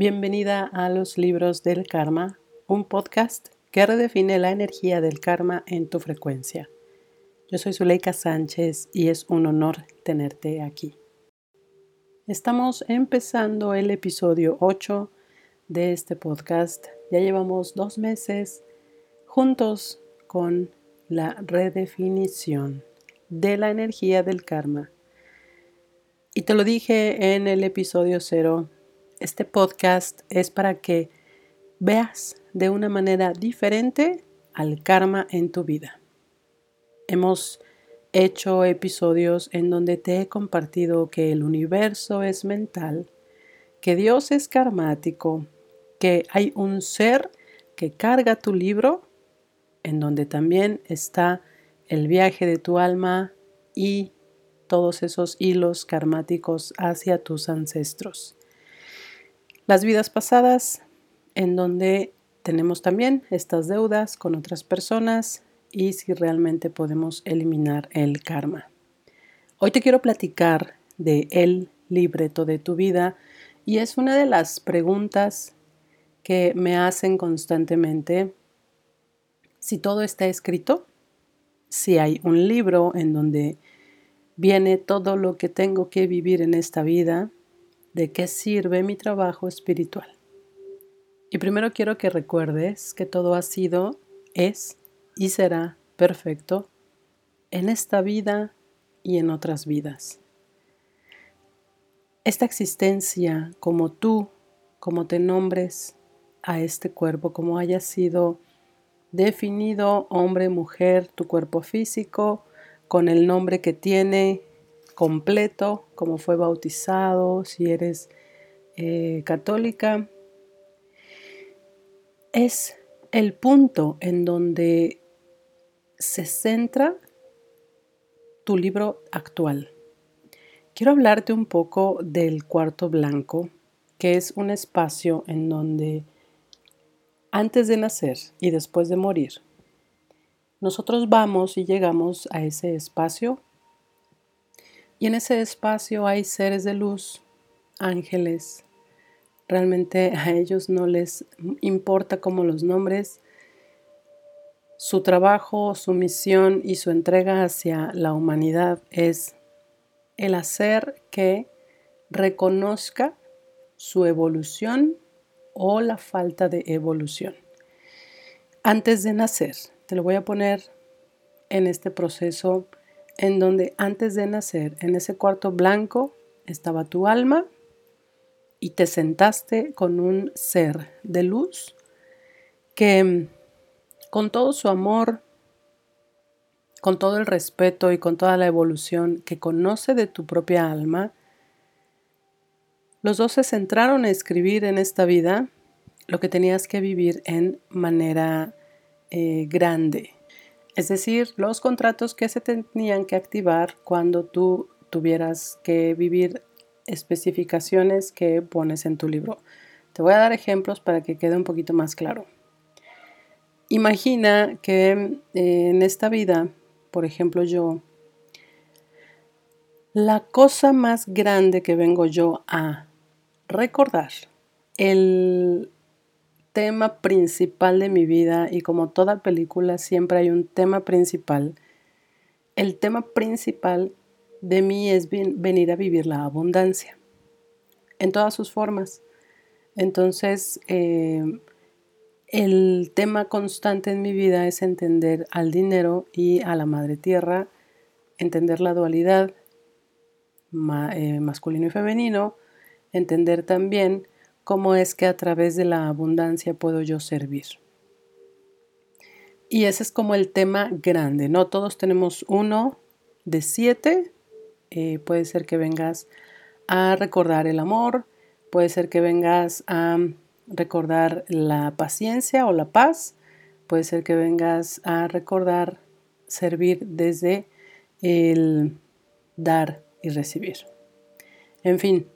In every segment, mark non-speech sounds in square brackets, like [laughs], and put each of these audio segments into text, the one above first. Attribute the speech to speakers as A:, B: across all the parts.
A: Bienvenida a los libros del karma, un podcast que redefine la energía del karma en tu frecuencia. Yo soy Zuleika Sánchez y es un honor tenerte aquí. Estamos empezando el episodio 8 de este podcast. Ya llevamos dos meses juntos con la redefinición de la energía del karma. Y te lo dije en el episodio 0 este podcast es para que veas de una manera diferente al karma en tu vida. Hemos hecho episodios en donde te he compartido que el universo es mental, que Dios es karmático, que hay un ser que carga tu libro, en donde también está el viaje de tu alma y todos esos hilos karmáticos hacia tus ancestros las vidas pasadas, en donde tenemos también estas deudas con otras personas y si realmente podemos eliminar el karma. Hoy te quiero platicar de el libreto de tu vida y es una de las preguntas que me hacen constantemente si todo está escrito, si hay un libro en donde viene todo lo que tengo que vivir en esta vida, de qué sirve mi trabajo espiritual. Y primero quiero que recuerdes que todo ha sido, es y será perfecto en esta vida y en otras vidas. Esta existencia, como tú, como te nombres a este cuerpo, como haya sido definido hombre, mujer, tu cuerpo físico, con el nombre que tiene, completo, como fue bautizado, si eres eh, católica, es el punto en donde se centra tu libro actual. Quiero hablarte un poco del cuarto blanco, que es un espacio en donde antes de nacer y después de morir, nosotros vamos y llegamos a ese espacio y en ese espacio hay seres de luz, ángeles. Realmente a ellos no les importa cómo los nombres. Su trabajo, su misión y su entrega hacia la humanidad es el hacer que reconozca su evolución o la falta de evolución. Antes de nacer, te lo voy a poner en este proceso en donde antes de nacer, en ese cuarto blanco, estaba tu alma y te sentaste con un ser de luz que con todo su amor, con todo el respeto y con toda la evolución que conoce de tu propia alma, los dos se centraron a escribir en esta vida lo que tenías que vivir en manera eh, grande, es decir, los contratos que se tenían que activar cuando tú tuvieras que vivir especificaciones que pones en tu libro. Te voy a dar ejemplos para que quede un poquito más claro. Imagina que eh, en esta vida, por ejemplo yo, la cosa más grande que vengo yo a recordar, el tema principal de mi vida y como toda película siempre hay un tema principal. El tema principal de mí es venir a vivir la abundancia en todas sus formas. Entonces, eh, el tema constante en mi vida es entender al dinero y a la madre tierra, entender la dualidad eh, masculino y femenino, entender también cómo es que a través de la abundancia puedo yo servir. Y ese es como el tema grande, ¿no? Todos tenemos uno de siete. Eh, puede ser que vengas a recordar el amor, puede ser que vengas a recordar la paciencia o la paz, puede ser que vengas a recordar servir desde el dar y recibir. En fin,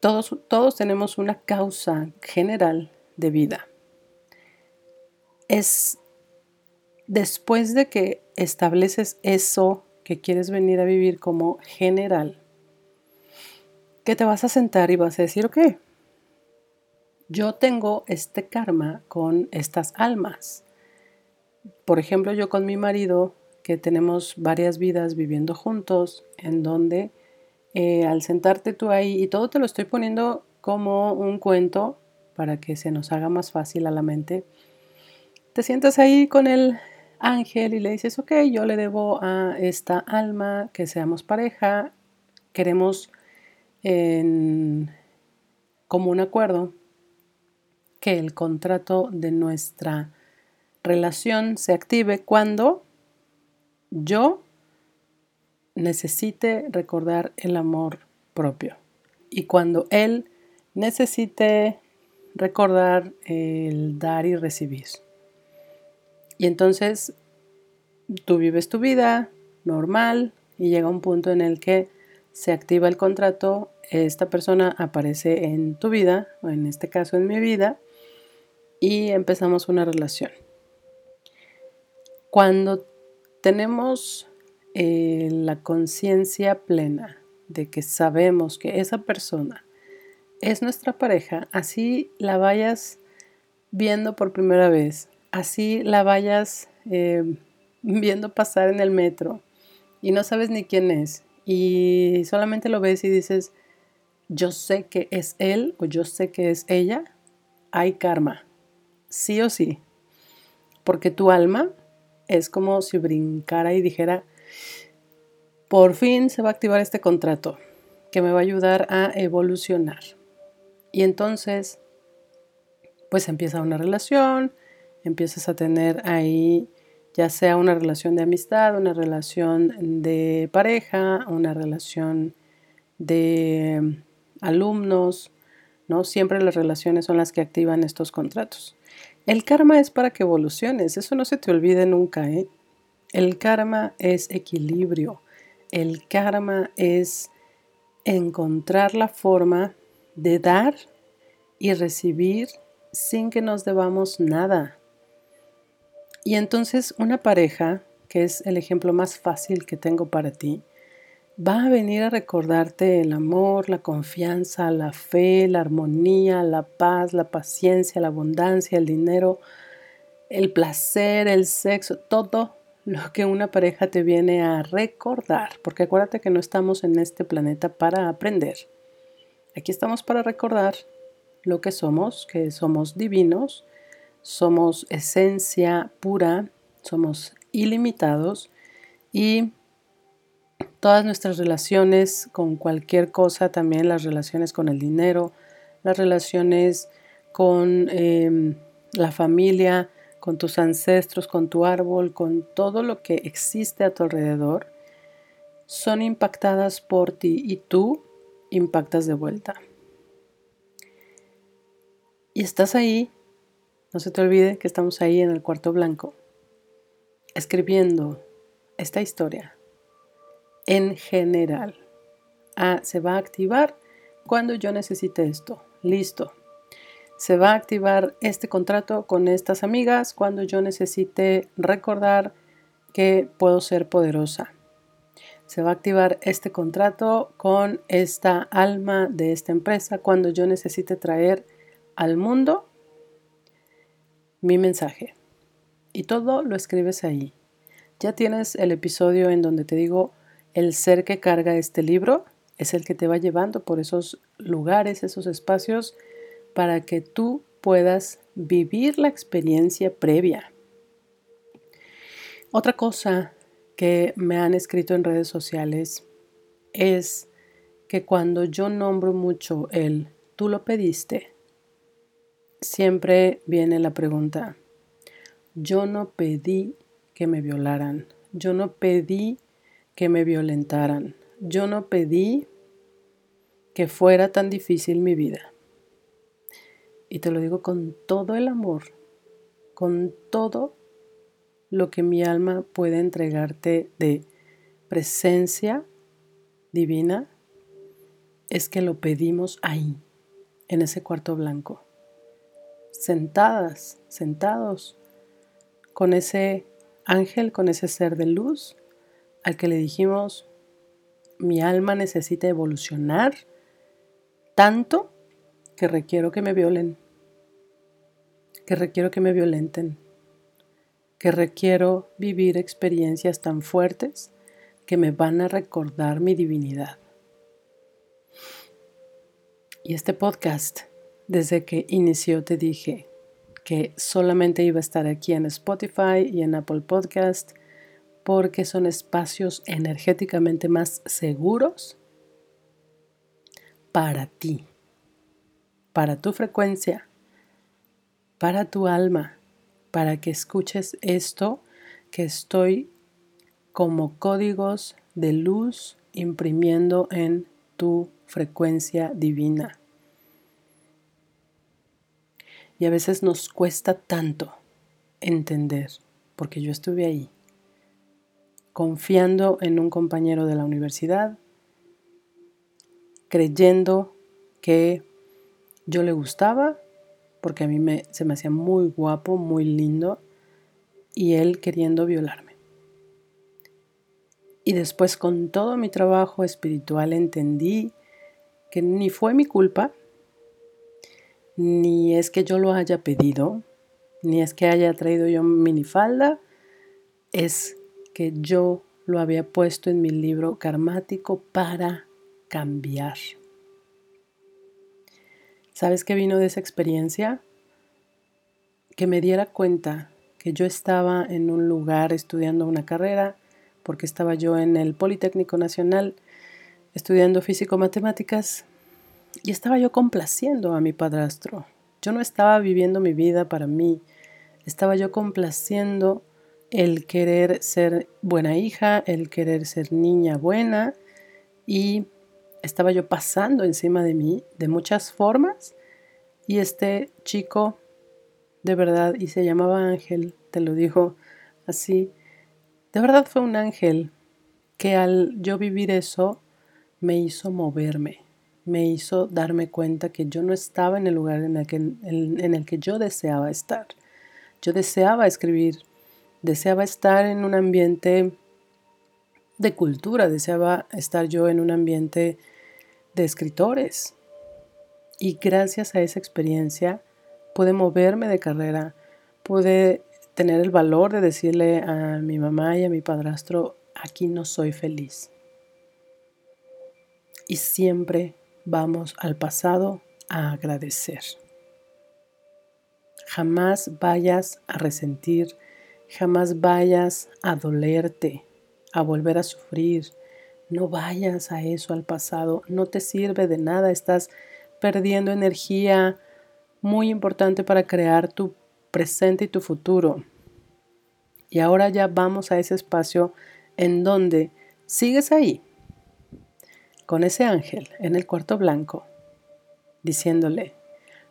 A: todos, todos tenemos una causa general de vida. Es después de que estableces eso que quieres venir a vivir como general, que te vas a sentar y vas a decir, ok, yo tengo este karma con estas almas. Por ejemplo, yo con mi marido, que tenemos varias vidas viviendo juntos, en donde eh, al sentarte tú ahí, y todo te lo estoy poniendo como un cuento para que se nos haga más fácil a la mente, te sientas ahí con el ángel y le dices, ok, yo le debo a esta alma que seamos pareja, queremos en común acuerdo que el contrato de nuestra relación se active cuando yo necesite recordar el amor propio y cuando él necesite recordar el dar y recibir. Y entonces tú vives tu vida normal y llega un punto en el que se activa el contrato, esta persona aparece en tu vida, o en este caso en mi vida, y empezamos una relación. Cuando tenemos eh, la conciencia plena de que sabemos que esa persona es nuestra pareja, así la vayas viendo por primera vez, así la vayas eh, viendo pasar en el metro y no sabes ni quién es y solamente lo ves y dices, yo sé que es él o yo sé que es ella, hay karma, sí o sí, porque tu alma es como si brincara y dijera, por fin se va a activar este contrato que me va a ayudar a evolucionar. Y entonces, pues empieza una relación, empiezas a tener ahí ya sea una relación de amistad, una relación de pareja, una relación de alumnos, ¿no? Siempre las relaciones son las que activan estos contratos. El karma es para que evoluciones, eso no se te olvide nunca, ¿eh? El karma es equilibrio, el karma es encontrar la forma de dar y recibir sin que nos debamos nada. Y entonces una pareja, que es el ejemplo más fácil que tengo para ti, va a venir a recordarte el amor, la confianza, la fe, la armonía, la paz, la paciencia, la abundancia, el dinero, el placer, el sexo, todo lo que una pareja te viene a recordar, porque acuérdate que no estamos en este planeta para aprender. Aquí estamos para recordar lo que somos, que somos divinos, somos esencia pura, somos ilimitados y todas nuestras relaciones con cualquier cosa, también las relaciones con el dinero, las relaciones con em, la familia, con tus ancestros, con tu árbol, con todo lo que existe a tu alrededor, son impactadas por ti y tú impactas de vuelta. Y estás ahí no se te olvide que estamos ahí en el cuarto blanco, escribiendo esta historia en general. Ah, se va a activar cuando yo necesite esto. Listo. Se va a activar este contrato con estas amigas cuando yo necesite recordar que puedo ser poderosa. Se va a activar este contrato con esta alma de esta empresa cuando yo necesite traer al mundo mi mensaje. Y todo lo escribes ahí. Ya tienes el episodio en donde te digo, el ser que carga este libro es el que te va llevando por esos lugares, esos espacios, para que tú puedas vivir la experiencia previa. Otra cosa que me han escrito en redes sociales es que cuando yo nombro mucho el tú lo pediste, siempre viene la pregunta, yo no pedí que me violaran, yo no pedí que me violentaran, yo no pedí que fuera tan difícil mi vida. Y te lo digo con todo el amor, con todo lo que mi alma puede entregarte de presencia divina, es que lo pedimos ahí, en ese cuarto blanco sentadas, sentados, con ese ángel, con ese ser de luz, al que le dijimos, mi alma necesita evolucionar tanto que requiero que me violen, que requiero que me violenten, que requiero vivir experiencias tan fuertes que me van a recordar mi divinidad. Y este podcast, desde que inició, te dije que solamente iba a estar aquí en Spotify y en Apple Podcast porque son espacios energéticamente más seguros para ti, para tu frecuencia, para tu alma, para que escuches esto que estoy como códigos de luz imprimiendo en tu frecuencia divina. Y a veces nos cuesta tanto entender, porque yo estuve ahí confiando en un compañero de la universidad, creyendo que yo le gustaba, porque a mí me, se me hacía muy guapo, muy lindo, y él queriendo violarme. Y después con todo mi trabajo espiritual entendí que ni fue mi culpa, ni es que yo lo haya pedido, ni es que haya traído yo minifalda, es que yo lo había puesto en mi libro karmático para cambiar. ¿Sabes qué vino de esa experiencia? Que me diera cuenta que yo estaba en un lugar estudiando una carrera, porque estaba yo en el Politécnico Nacional estudiando físico-matemáticas y estaba yo complaciendo a mi padrastro. Yo no estaba viviendo mi vida para mí, estaba yo complaciendo el querer ser buena hija, el querer ser niña buena y estaba yo pasando encima de mí de muchas formas y este chico de verdad y se llamaba Ángel, te lo dijo así, de verdad fue un ángel que al yo vivir eso me hizo moverme, me hizo darme cuenta que yo no estaba en el lugar en el que, en el que yo deseaba estar. Yo deseaba escribir deseaba estar en un ambiente de cultura, deseaba estar yo en un ambiente de escritores. Y gracias a esa experiencia pude moverme de carrera, pude tener el valor de decirle a mi mamá y a mi padrastro, aquí no soy feliz. Y siempre vamos al pasado a agradecer. Jamás vayas a resentir Jamás vayas a dolerte, a volver a sufrir. No vayas a eso al pasado. No te sirve de nada. Estás perdiendo energía muy importante para crear tu presente y tu futuro. Y ahora ya vamos a ese espacio en donde sigues ahí, con ese ángel en el cuarto blanco, diciéndole,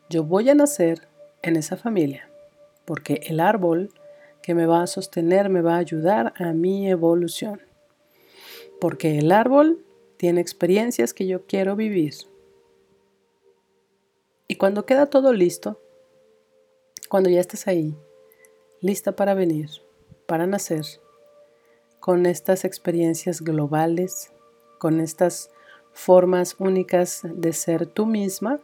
A: yo voy a nacer en esa familia, porque el árbol que me va a sostener, me va a ayudar a mi evolución. Porque el árbol tiene experiencias que yo quiero vivir. Y cuando queda todo listo, cuando ya estés ahí, lista para venir, para nacer, con estas experiencias globales, con estas formas únicas de ser tú misma,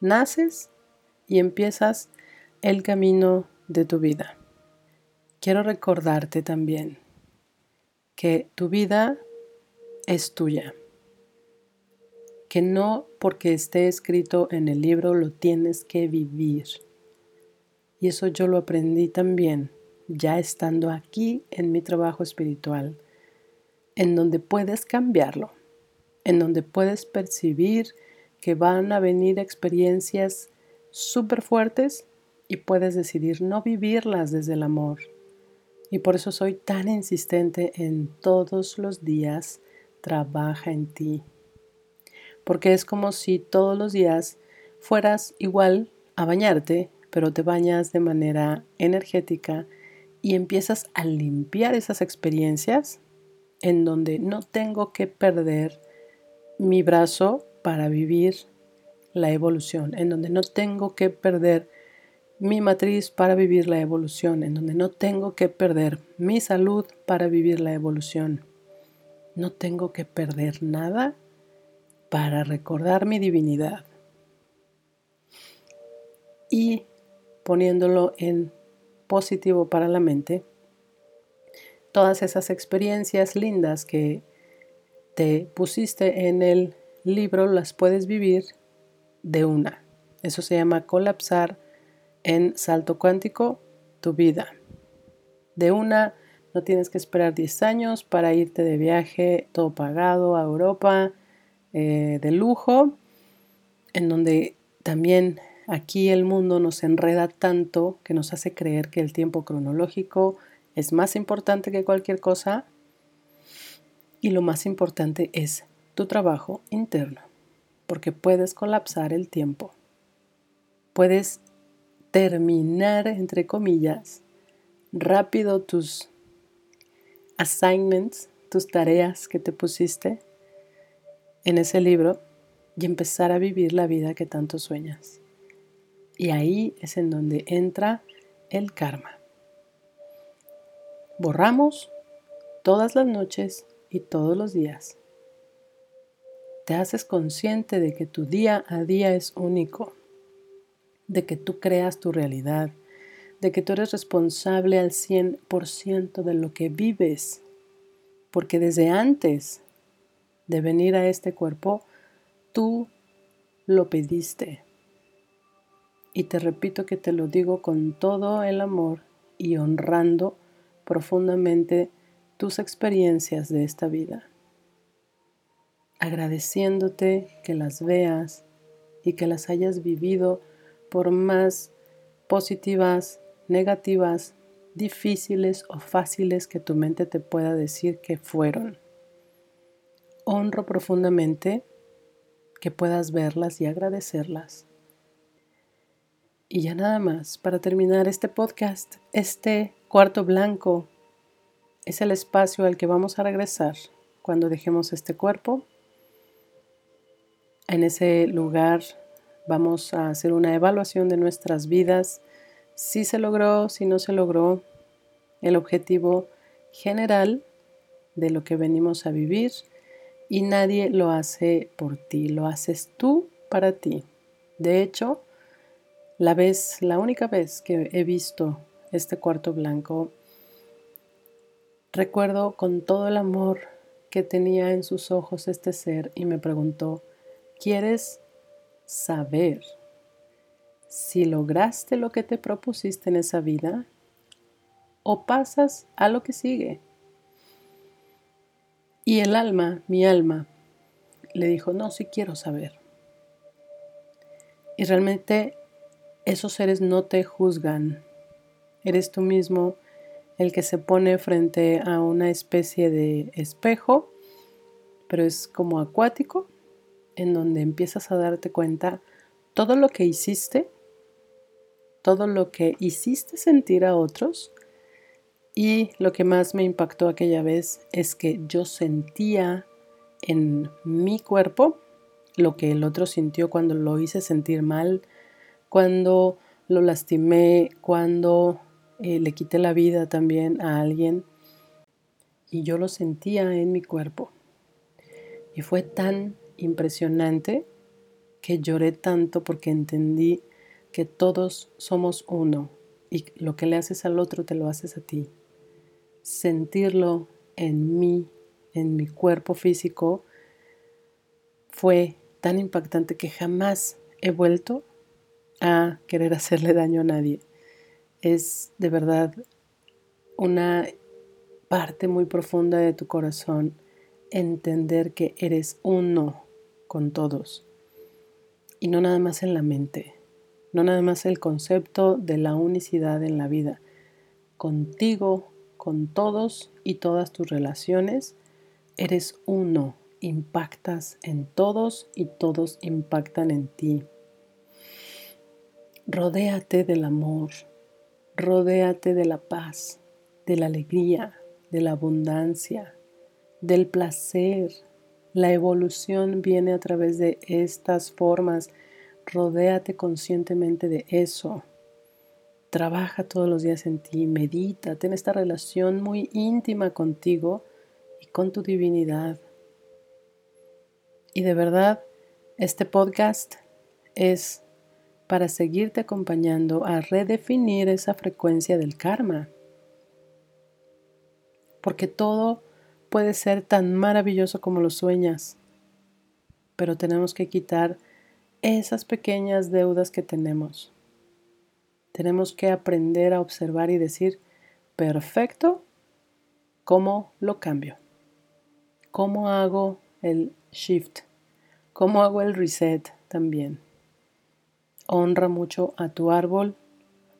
A: naces y empiezas el camino de tu vida quiero recordarte también que tu vida es tuya, que no porque esté escrito en el libro lo tienes que vivir. Y eso yo lo aprendí también ya estando aquí en mi trabajo espiritual, en donde puedes cambiarlo, en donde puedes percibir que van a venir experiencias súper fuertes y puedes decidir no vivirlas desde el amor, y por eso soy tan insistente en todos los días trabaja en ti. Porque es como si todos los días fueras igual a bañarte, pero te bañas de manera energética y empiezas a limpiar esas experiencias en donde no tengo que perder mi brazo para vivir la evolución, en donde no tengo que perder mi matriz para vivir la evolución, en donde no tengo que perder mi salud para vivir la evolución. No tengo que perder nada para recordar mi divinidad. Y poniéndolo en positivo para la mente, todas esas experiencias lindas que te pusiste en el libro las puedes vivir de una. Eso se llama colapsar en salto cuántico tu vida. De una, no tienes que esperar 10 años para irte de viaje todo pagado a Europa eh, de lujo, en donde también aquí el mundo nos enreda tanto que nos hace creer que el tiempo cronológico es más importante que cualquier cosa y lo más importante es tu trabajo interno, porque puedes colapsar el tiempo. Puedes terminar, entre comillas, rápido tus assignments, tus tareas que te pusiste en ese libro y empezar a vivir la vida que tanto sueñas. Y ahí es en donde entra el karma. Borramos todas las noches y todos los días. Te haces consciente de que tu día a día es único, de que tú creas tu realidad, de que tú eres responsable al 100% de lo que vives, porque desde antes de venir a este cuerpo, tú lo pediste. Y te repito que te lo digo con todo el amor y honrando profundamente tus experiencias de esta vida, agradeciéndote que las veas y que las hayas vivido por más positivas, negativas, difíciles o fáciles que tu mente te pueda decir que fueron. Honro profundamente que puedas verlas y agradecerlas. Y ya nada más, para terminar este podcast, este cuarto blanco es el espacio al que vamos a regresar cuando dejemos este cuerpo. En ese lugar vamos a hacer una evaluación de nuestras vidas, si se logró, si no se logró, el objetivo general de lo que venimos a vivir y nadie lo hace por ti, lo haces tú para ti. De hecho, la vez, la única vez que he visto este cuarto blanco Recuerdo con todo el amor que tenía en sus ojos este ser y me preguntó, ¿quieres saber si lograste lo que te propusiste en esa vida o pasas a lo que sigue? Y el alma, mi alma, le dijo, no, sí quiero saber. Y realmente esos seres no te juzgan. Eres tú mismo el que se pone frente a una especie de espejo, pero es como acuático, en donde empiezas a darte cuenta todo lo que hiciste, todo lo que hiciste sentir a otros. Y lo que más me impactó aquella vez es que yo sentía en mi cuerpo lo que el otro sintió cuando lo hice sentir mal, cuando lo lastimé, cuando eh, le quité la vida también a alguien y yo lo sentía en mi cuerpo. Y fue tan impresionante que lloré tanto porque entendí que todos somos uno y lo que le haces al otro te lo haces a ti. Sentirlo en mí, en mi cuerpo físico, fue tan impactante que jamás he vuelto a querer [laughs] hacerle daño a nadie es de verdad una parte muy profunda de tu corazón entender que eres uno con todos y no nada más en la mente, no nada más el concepto de la unicidad en la vida, contigo, con todos y todas tus relaciones, eres uno, impactas en todos y todos impactan en ti. Rodéate del amor, Rodéate de la paz, de la alegría, de la abundancia, del placer. La evolución viene a través de estas formas. Rodéate conscientemente de eso. Trabaja todos los días en ti, medita, ten esta relación muy íntima contigo y con tu divinidad. Y de verdad, este podcast es para seguirte acompañando a redefinir esa frecuencia del karma. Porque todo puede ser tan maravilloso como lo sueñas, pero tenemos que quitar esas pequeñas deudas que tenemos. Tenemos que aprender a observar y decir, perfecto, ¿cómo lo cambio? ¿Cómo hago el shift? ¿Cómo hago el reset también? Honra mucho a tu árbol,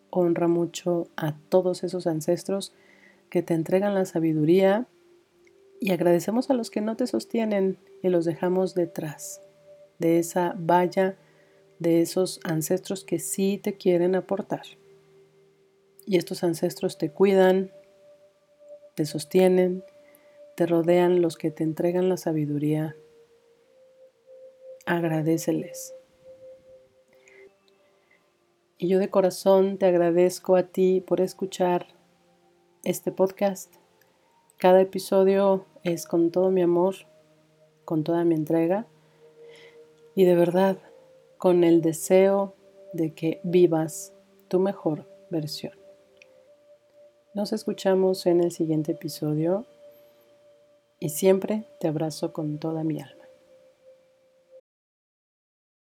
A: honra mucho a todos esos ancestros que te entregan la sabiduría y agradecemos a los que no te sostienen y los dejamos detrás de esa valla de esos ancestros que sí te quieren aportar. Y estos ancestros te cuidan, te sostienen, te rodean los que te entregan la sabiduría. Agradeceles. Y yo de corazón te agradezco a ti por escuchar este podcast. Cada episodio es con todo mi amor, con toda mi entrega y de verdad con el deseo de que vivas tu mejor versión. Nos escuchamos en el siguiente episodio y siempre te abrazo con toda mi alma.